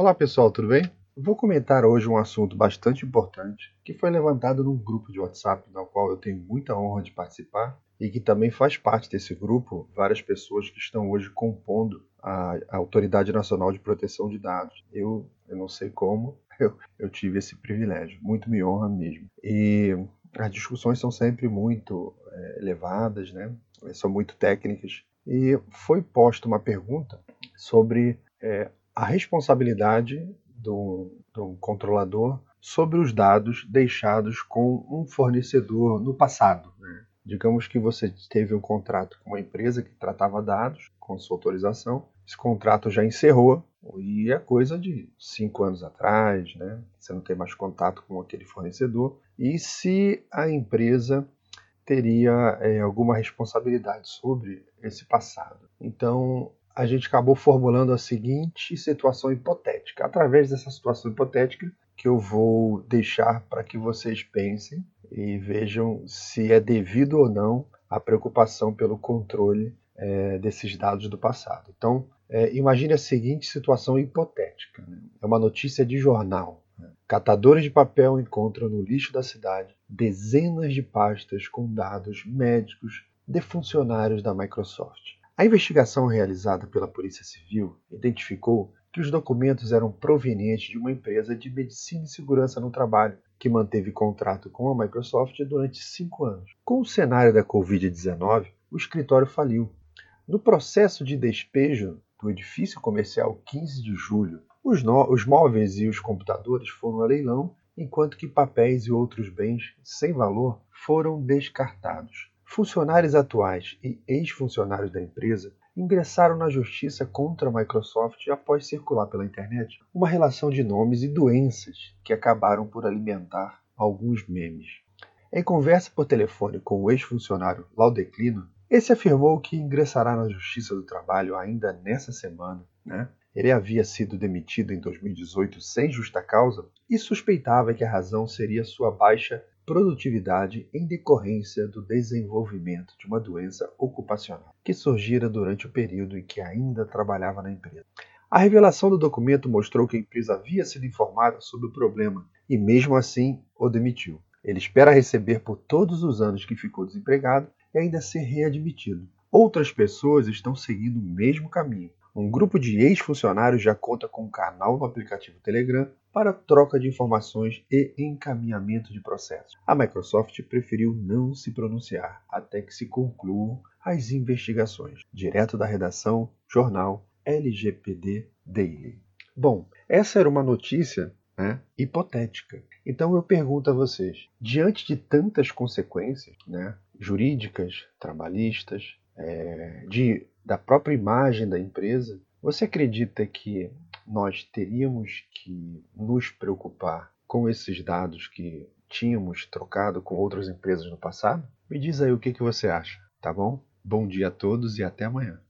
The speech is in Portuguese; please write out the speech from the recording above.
Olá pessoal, tudo bem? Vou comentar hoje um assunto bastante importante que foi levantado num grupo de WhatsApp, no qual eu tenho muita honra de participar e que também faz parte desse grupo várias pessoas que estão hoje compondo a, Autoridade Nacional de Proteção de Dados. Eu, eu não sei como, eu, eu tive esse privilégio, muito me honra mesmo. E as discussões são sempre muito é, elevadas, né? são muito técnicas. E foi posta uma pergunta sobre é, a responsabilidade do, do controlador sobre os dados deixados com um fornecedor no passado. Né? Digamos que você teve um contrato com uma empresa que tratava dados com sua autorização, esse contrato já encerrou e é coisa de cinco anos atrás, né? Você não tem mais contato com aquele fornecedor e se a empresa teria é, alguma responsabilidade sobre esse passado. Então a gente acabou formulando a seguinte situação hipotética. Através dessa situação hipotética, que eu vou deixar para que vocês pensem e vejam se é devido ou não a preocupação pelo controle é, desses dados do passado. Então, é, imagine a seguinte situação hipotética: né? é uma notícia de jornal. Né? Catadores de papel encontram no lixo da cidade dezenas de pastas com dados médicos de funcionários da Microsoft. A investigação realizada pela Polícia Civil identificou que os documentos eram provenientes de uma empresa de medicina e segurança no trabalho, que manteve contrato com a Microsoft durante cinco anos. Com o cenário da Covid-19, o escritório faliu. No processo de despejo do edifício comercial 15 de julho, os, os móveis e os computadores foram a leilão, enquanto que papéis e outros bens sem valor foram descartados. Funcionários atuais e ex-funcionários da empresa ingressaram na justiça contra a Microsoft após circular pela internet uma relação de nomes e doenças que acabaram por alimentar alguns memes. Em conversa por telefone com o ex-funcionário Laudeclino, esse afirmou que ingressará na Justiça do Trabalho ainda nessa semana. Né? Ele havia sido demitido em 2018 sem justa causa e suspeitava que a razão seria sua baixa produtividade em decorrência do desenvolvimento de uma doença ocupacional que surgira durante o período em que ainda trabalhava na empresa. A revelação do documento mostrou que a empresa havia sido informada sobre o problema e, mesmo assim, o demitiu. Ele espera receber por todos os anos que ficou desempregado e ainda ser readmitido. Outras pessoas estão seguindo o mesmo caminho. Um grupo de ex-funcionários já conta com um canal no aplicativo Telegram para troca de informações e encaminhamento de processos. A Microsoft preferiu não se pronunciar até que se concluam as investigações. Direto da redação, jornal LGPD Daily. Bom, essa era uma notícia né, hipotética. Então eu pergunto a vocês: diante de tantas consequências né, jurídicas, trabalhistas, é, de, da própria imagem da empresa, você acredita que nós teríamos que nos preocupar com esses dados que tínhamos trocado com outras empresas no passado? Me diz aí o que, que você acha, tá bom? Bom dia a todos e até amanhã.